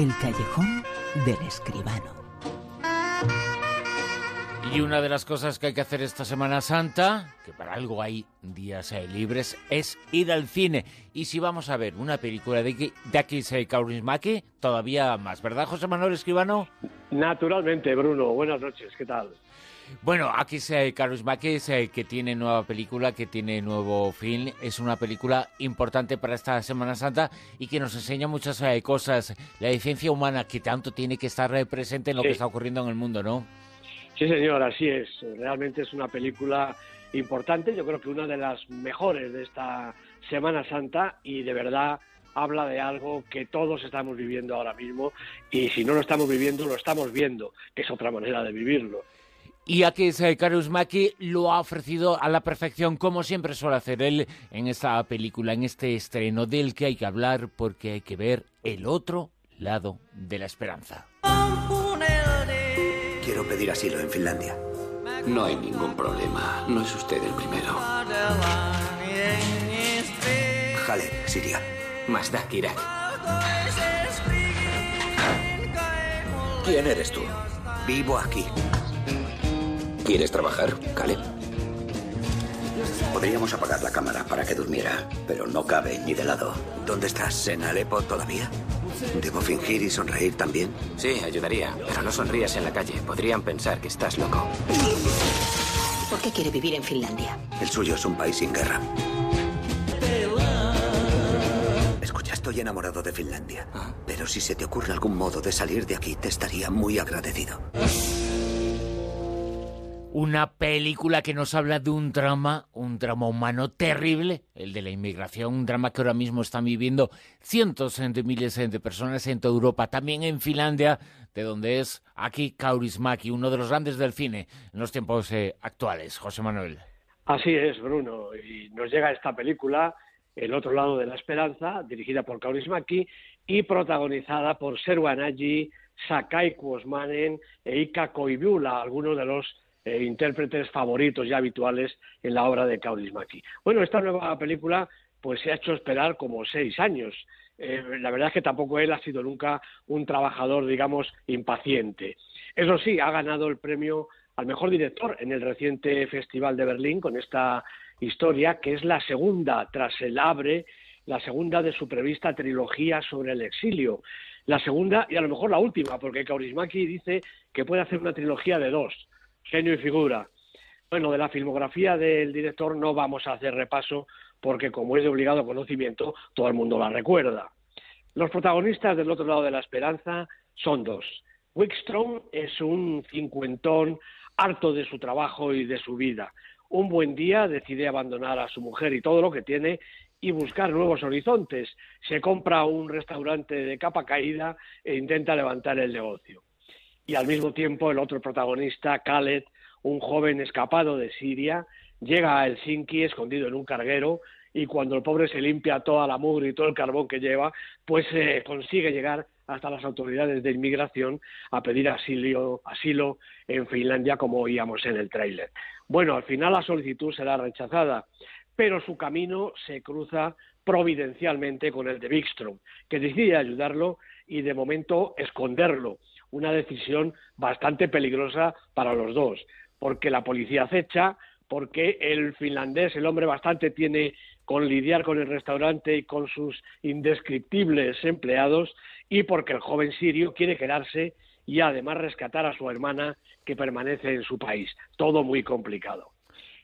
El callejón del escribano. Y una de las cosas que hay que hacer esta Semana Santa, que para algo hay días eh, libres, es ir al cine. Y si vamos a ver una película de, de Akis Kaurismäki, todavía más, ¿verdad, José Manuel Escribano? Naturalmente, Bruno. Buenas noches, ¿qué tal? Bueno, aquí se Kaurismäki que tiene nueva película, que tiene nuevo film. Es una película importante para esta Semana Santa y que nos enseña muchas eh, cosas. La esencia humana que tanto tiene que estar eh, presente en lo que está ocurriendo en el mundo, ¿no? Sí, señor, así es. Realmente es una película importante, yo creo que una de las mejores de esta Semana Santa y de verdad habla de algo que todos estamos viviendo ahora mismo y si no lo estamos viviendo, lo estamos viendo, que es otra manera de vivirlo. Y aquí Karus Maki lo ha ofrecido a la perfección, como siempre suele hacer él en esta película, en este estreno del que hay que hablar porque hay que ver el otro lado de la esperanza. Quiero pedir asilo en Finlandia. No hay ningún problema. No es usted el primero. Halep, Siria. Mazdak, Irak. ¿Quién eres tú? Vivo aquí. ¿Quieres trabajar, Caleb? Podríamos apagar la cámara para que durmiera, pero no cabe ni de lado. ¿Dónde estás? ¿En Alepo todavía? ¿Debo fingir y sonreír también? Sí, ayudaría, pero no sonrías en la calle. Podrían pensar que estás loco. ¿Por qué quiere vivir en Finlandia? El suyo es un país sin guerra. Escucha, estoy enamorado de Finlandia. Ah. Pero si se te ocurre algún modo de salir de aquí, te estaría muy agradecido. Una película que nos habla de un drama, un drama humano terrible, el de la inmigración, un drama que ahora mismo están viviendo cientos de miles de personas en toda Europa, también en Finlandia, de donde es aquí Kaurismäki, uno de los grandes del cine en los tiempos eh, actuales. José Manuel. Así es, Bruno, y nos llega esta película, El otro lado de la esperanza, dirigida por Kaurismäki y protagonizada por Serwan Nagy, Sakai Kuosmanen e Ika Koiviula, algunos de los eh, intérpretes favoritos y habituales en la obra de Kaurismäki. Bueno, esta nueva película pues se ha hecho esperar como seis años. Eh, la verdad es que tampoco él ha sido nunca un trabajador, digamos, impaciente. Eso sí, ha ganado el premio al mejor director en el reciente Festival de Berlín con esta historia, que es la segunda tras el Abre, la segunda de su prevista trilogía sobre el exilio. La segunda y a lo mejor la última, porque Kaurismäki dice que puede hacer una trilogía de dos genio y figura. Bueno, de la filmografía del director no vamos a hacer repaso porque como es de obligado conocimiento, todo el mundo la recuerda. Los protagonistas del otro lado de la esperanza son dos. Wickstrom es un cincuentón harto de su trabajo y de su vida. Un buen día decide abandonar a su mujer y todo lo que tiene y buscar nuevos horizontes. Se compra un restaurante de capa caída e intenta levantar el negocio y al mismo tiempo el otro protagonista, Khaled, un joven escapado de Siria, llega a Helsinki escondido en un carguero y cuando el pobre se limpia toda la mugre y todo el carbón que lleva, pues eh, consigue llegar hasta las autoridades de inmigración a pedir asilo, asilo en Finlandia, como oíamos en el tráiler. Bueno, al final la solicitud será rechazada, pero su camino se cruza providencialmente con el de Wikström, que decide ayudarlo y de momento esconderlo una decisión bastante peligrosa para los dos, porque la policía acecha, porque el finlandés, el hombre bastante tiene con lidiar con el restaurante y con sus indescriptibles empleados, y porque el joven sirio quiere quedarse y además rescatar a su hermana que permanece en su país. Todo muy complicado.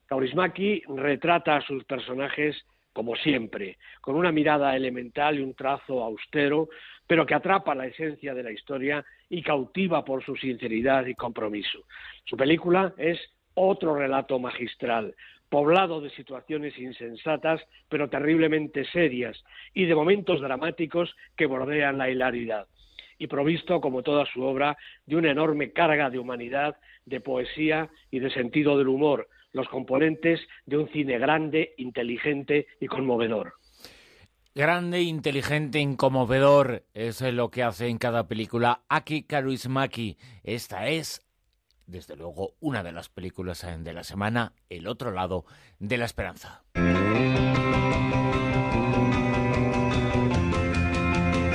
Kaurismäki retrata a sus personajes como siempre, con una mirada elemental y un trazo austero, pero que atrapa la esencia de la historia y cautiva por su sinceridad y compromiso. Su película es otro relato magistral, poblado de situaciones insensatas, pero terriblemente serias, y de momentos dramáticos que bordean la hilaridad y provisto, como toda su obra, de una enorme carga de humanidad, de poesía y de sentido del humor, los componentes de un cine grande, inteligente y conmovedor. Grande, inteligente, inconmovedor es lo que hace en cada película Aki Karuismaki. Esta es, desde luego, una de las películas de la semana, El otro lado de la esperanza.